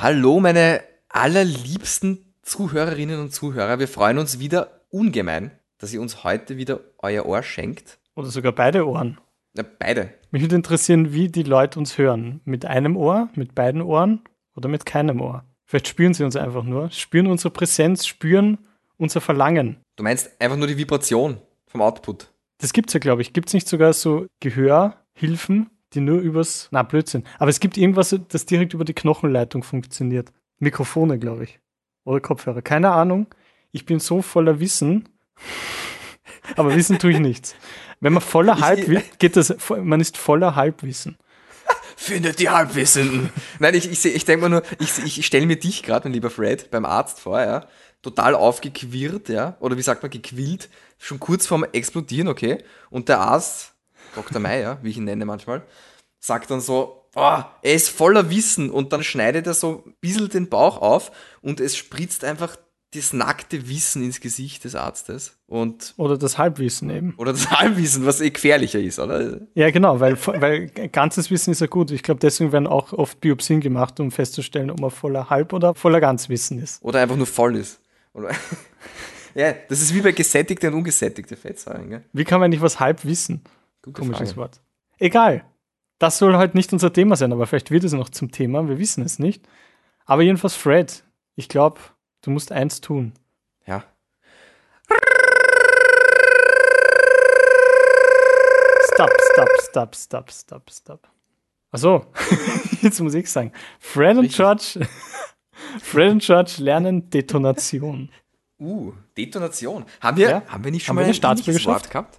Hallo, meine allerliebsten Zuhörerinnen und Zuhörer. Wir freuen uns wieder ungemein, dass ihr uns heute wieder euer Ohr schenkt. Oder sogar beide Ohren. Ja, beide. Mich würde interessieren, wie die Leute uns hören. Mit einem Ohr, mit beiden Ohren oder mit keinem Ohr. Vielleicht spüren sie uns einfach nur, spüren unsere Präsenz, spüren unser Verlangen. Du meinst einfach nur die Vibration vom Output. Das gibt's ja, glaube ich. Gibt's nicht sogar so Gehörhilfen, die nur übers, na Blödsinn. Aber es gibt irgendwas, das direkt über die Knochenleitung funktioniert. Mikrofone, glaube ich. Oder Kopfhörer. Keine Ahnung. Ich bin so voller Wissen. Aber Wissen tue ich nichts. Wenn man voller Halbwissen, geht das, man ist voller Halbwissen. Findet die Halbwissenden. Nein, ich, ich, ich denke mal nur, ich, ich stelle mir dich gerade, mein lieber Fred, beim Arzt vor, ja. Total aufgequirlt, ja. Oder wie sagt man, gequillt. Schon kurz vorm Explodieren, okay. Und der Arzt, Dr. Meyer, wie ich ihn nenne manchmal, sagt dann so, oh, er ist voller Wissen und dann schneidet er so ein bisschen den Bauch auf und es spritzt einfach das nackte Wissen ins Gesicht des Arztes. Und oder das Halbwissen eben. Oder das Halbwissen, was eh gefährlicher ist, oder? Ja, genau, weil, weil ganzes Wissen ist ja gut. Ich glaube, deswegen werden auch oft Biopsien gemacht, um festzustellen, ob man voller Halb- oder voller Ganzwissen ist. Oder einfach nur voll ist. Oder ja, das ist wie bei gesättigte und ungesättigte Fettsäuren. Gell? Wie kann man nicht was halb wissen? Gute Komisches Frage. Wort. Egal. Das soll halt nicht unser Thema sein, aber vielleicht wird es noch zum Thema. Wir wissen es nicht. Aber jedenfalls, Fred, ich glaube, Du musst eins tun. Ja. Stop, stop, stop, stop, stop, stop. Achso, jetzt muss ich sagen. Fred und George, Fred und George lernen Detonation. Uh, Detonation. Haben wir, ja? haben wir nicht schon haben mal eine Staatsbürgerschaft gehabt?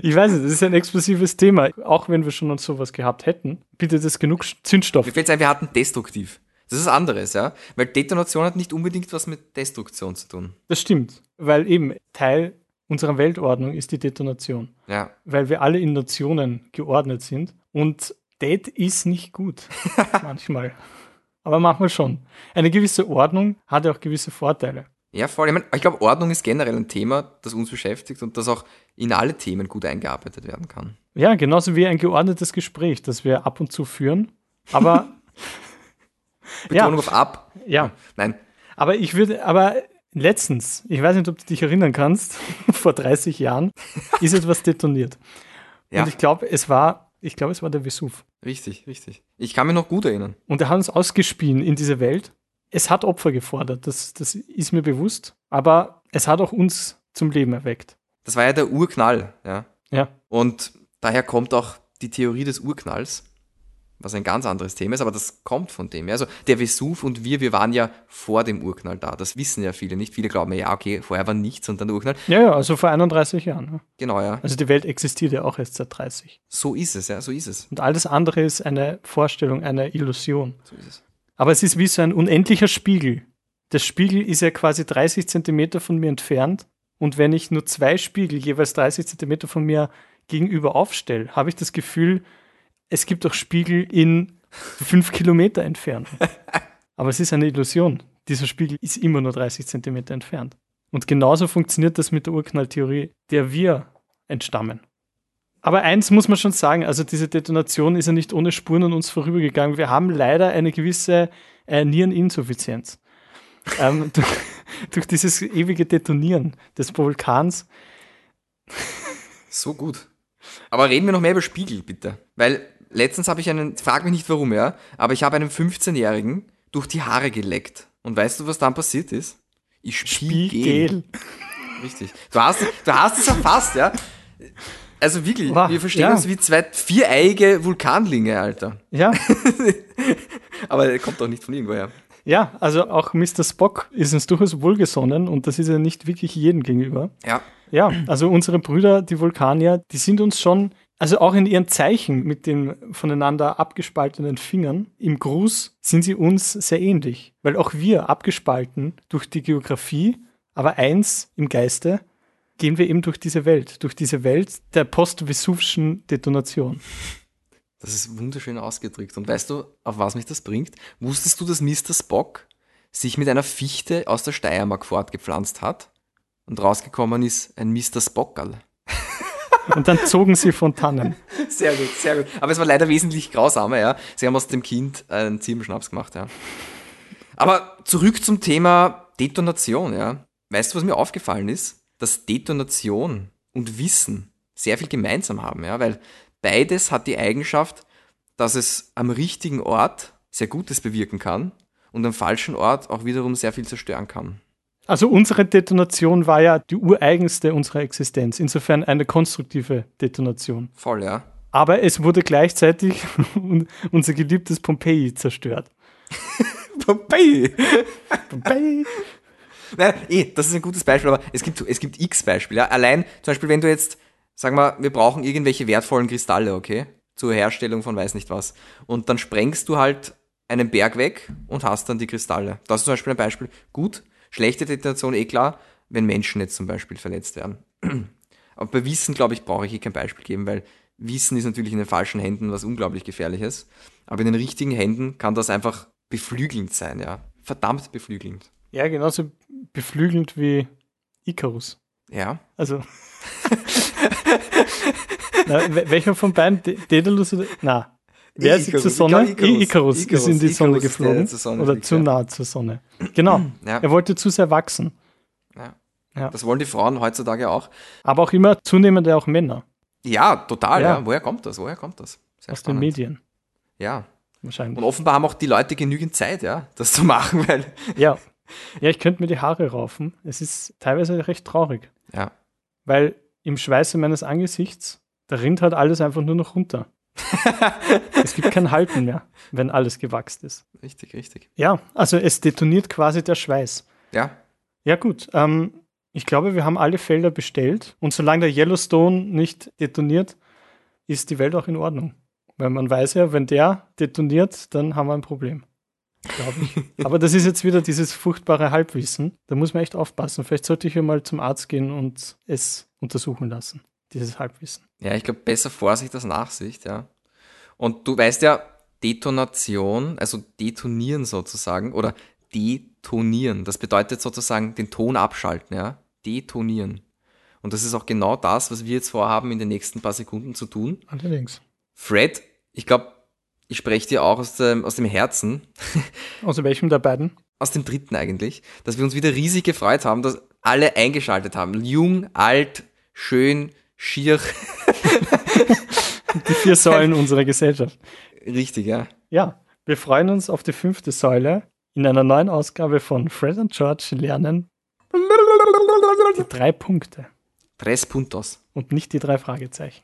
Ich weiß nicht, das ist ein explosives Thema. Auch wenn wir schon uns sowas gehabt hätten, bietet es genug Zündstoff. Mir fällt ein, wir hatten destruktiv. Das ist anderes, ja. Weil Detonation hat nicht unbedingt was mit Destruktion zu tun. Das stimmt. Weil eben Teil unserer Weltordnung ist die Detonation. Ja. Weil wir alle in Nationen geordnet sind. Und Det ist nicht gut. manchmal. Aber manchmal schon. Eine gewisse Ordnung hat ja auch gewisse Vorteile. Ja, voll. Ich, mein, ich glaube, Ordnung ist generell ein Thema, das uns beschäftigt und das auch in alle Themen gut eingearbeitet werden kann. Ja, genauso wie ein geordnetes Gespräch, das wir ab und zu führen. Aber. Betonung ja. auf ab. Ja. Nein. Aber ich würde, aber letztens, ich weiß nicht, ob du dich erinnern kannst, vor 30 Jahren ist etwas detoniert. Ja. Und ich glaube, es war, ich glaube, es war der Vesuv. Richtig, richtig. Ich kann mich noch gut erinnern. Und er hat uns ausgespien in diese Welt es hat Opfer gefordert, das, das ist mir bewusst, aber es hat auch uns zum Leben erweckt. Das war ja der Urknall, ja. Ja. Und daher kommt auch die Theorie des Urknalls, was ein ganz anderes Thema ist, aber das kommt von dem. Also der Vesuv und wir, wir waren ja vor dem Urknall da. Das wissen ja viele nicht. Viele glauben ja, okay, vorher war nichts und dann der Urknall. Ja, ja, also vor 31 Jahren. Ja. Genau, ja. Also die Welt existiert ja auch erst seit 30. So ist es, ja, so ist es. Und alles andere ist eine Vorstellung, eine Illusion. So ist es. Aber es ist wie so ein unendlicher Spiegel. Der Spiegel ist ja quasi 30 Zentimeter von mir entfernt. Und wenn ich nur zwei Spiegel jeweils 30 Zentimeter von mir gegenüber aufstelle, habe ich das Gefühl, es gibt auch Spiegel in fünf Kilometer Entfernung. Aber es ist eine Illusion. Dieser Spiegel ist immer nur 30 Zentimeter entfernt. Und genauso funktioniert das mit der Urknalltheorie, der wir entstammen. Aber eins muss man schon sagen, also diese Detonation ist ja nicht ohne Spuren an uns vorübergegangen. Wir haben leider eine gewisse äh, Niereninsuffizienz. ähm, durch, durch, dieses ewige Detonieren des Vulkans. So gut. Aber reden wir noch mehr über Spiegel, bitte. Weil letztens habe ich einen, frag mich nicht warum, ja, aber ich habe einen 15-Jährigen durch die Haare geleckt. Und weißt du, was dann passiert ist? Ich Spiegel. Richtig. Du hast, du hast es erfasst, ja. Also wirklich, wow, wir verstehen ja. uns wie zwei viereige Vulkanlinge, Alter. Ja. Aber er kommt doch nicht von irgendwoher. Ja, also auch Mr. Spock ist uns durchaus wohlgesonnen und das ist ja nicht wirklich jedem gegenüber. Ja. Ja, also unsere Brüder, die Vulkanier, die sind uns schon, also auch in ihren Zeichen mit den voneinander abgespaltenen Fingern, im Gruß sind sie uns sehr ähnlich, weil auch wir abgespalten durch die Geografie, aber eins im Geiste, gehen wir eben durch diese Welt, durch diese Welt der post-vesuvischen Detonation. Das ist wunderschön ausgedrückt. Und weißt du, auf was mich das bringt? Wusstest du, dass Mr. Spock sich mit einer Fichte aus der Steiermark fortgepflanzt hat und rausgekommen ist ein Mr. Spockerl? Und dann zogen sie Fontanen. Sehr gut, sehr gut. Aber es war leider wesentlich grausamer, ja. Sie haben aus dem Kind einen Ziebenschnaps gemacht, ja. Aber zurück zum Thema Detonation, ja. Weißt du, was mir aufgefallen ist? Dass Detonation und Wissen sehr viel gemeinsam haben, ja, weil beides hat die Eigenschaft, dass es am richtigen Ort sehr Gutes bewirken kann und am falschen Ort auch wiederum sehr viel zerstören kann. Also unsere Detonation war ja die ureigenste unserer Existenz, insofern eine konstruktive Detonation. Voll, ja. Aber es wurde gleichzeitig unser geliebtes Pompeji zerstört. Pompeji! Pompeji! Nein, eh, das ist ein gutes Beispiel, aber es gibt, es gibt x Beispiele. Ja. Allein zum Beispiel, wenn du jetzt, sag mal, wir brauchen irgendwelche wertvollen Kristalle, okay? Zur Herstellung von weiß nicht was. Und dann sprengst du halt einen Berg weg und hast dann die Kristalle. Das ist zum Beispiel ein Beispiel. Gut, schlechte Detonation, eh klar, wenn Menschen jetzt zum Beispiel verletzt werden. Aber bei Wissen, glaube ich, brauche ich hier kein Beispiel geben, weil Wissen ist natürlich in den falschen Händen was unglaublich gefährliches. Aber in den richtigen Händen kann das einfach beflügelnd sein, ja. Verdammt beflügelnd. Ja, genauso beflügelnd wie Icarus. Ja. Also. Na, welcher von beiden? Daedalus oder? Na. Wer ist zur Sonne? Icarus, Icarus, Icarus ist in die Sonne Icarus, geflogen. Sonne oder zu nah zur Sonne. Genau. Ja. Er wollte zu sehr wachsen. Ja. ja. Das wollen die Frauen heutzutage auch. Aber auch immer zunehmend auch Männer. Ja, total. Ja. Woher kommt das? Woher kommt das? Sehr Aus spannend. den Medien. Ja. Wahrscheinlich. Und offenbar haben auch die Leute genügend Zeit, ja, das zu machen, weil. Ja. Ja, ich könnte mir die Haare raufen. Es ist teilweise recht traurig. Ja. Weil im Schweiße meines Angesichts, da rinnt halt alles einfach nur noch runter. es gibt kein Halten mehr, wenn alles gewachsen ist. Richtig, richtig. Ja, also es detoniert quasi der Schweiß. Ja. Ja, gut. Ähm, ich glaube, wir haben alle Felder bestellt und solange der Yellowstone nicht detoniert, ist die Welt auch in Ordnung. Weil man weiß ja, wenn der detoniert, dann haben wir ein Problem. Glaube ich. Aber das ist jetzt wieder dieses furchtbare Halbwissen. Da muss man echt aufpassen. Vielleicht sollte ich ja mal zum Arzt gehen und es untersuchen lassen dieses Halbwissen. Ja, ich glaube, besser Vorsicht als Nachsicht, ja. Und du weißt ja, Detonation, also detonieren sozusagen, oder detonieren, das bedeutet sozusagen den Ton abschalten, ja. Detonieren. Und das ist auch genau das, was wir jetzt vorhaben, in den nächsten paar Sekunden zu tun. Allerdings. Fred, ich glaube, ich spreche dir auch aus dem, aus dem Herzen. Aus welchem der beiden? Aus dem dritten eigentlich, dass wir uns wieder riesig gefreut haben, dass alle eingeschaltet haben. Jung, alt, schön, schier. die vier Säulen unserer Gesellschaft. Richtig, ja. Ja, wir freuen uns auf die fünfte Säule in einer neuen Ausgabe von Fred und George lernen die drei Punkte. Tres puntos. Und nicht die drei Fragezeichen.